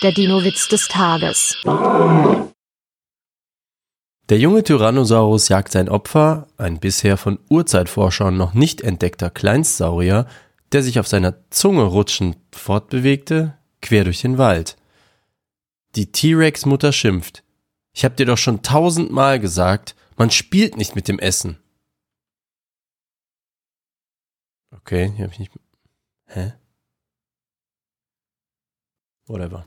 Der Dino-Witz des Tages. Der junge Tyrannosaurus jagt sein Opfer, ein bisher von Urzeitforschern noch nicht entdeckter Kleinstsaurier, der sich auf seiner Zunge rutschend fortbewegte, quer durch den Wald. Die T-Rex-Mutter schimpft. Ich hab dir doch schon tausendmal gesagt, man spielt nicht mit dem Essen. Okay, hier hab ich nicht. Hä? Whatever.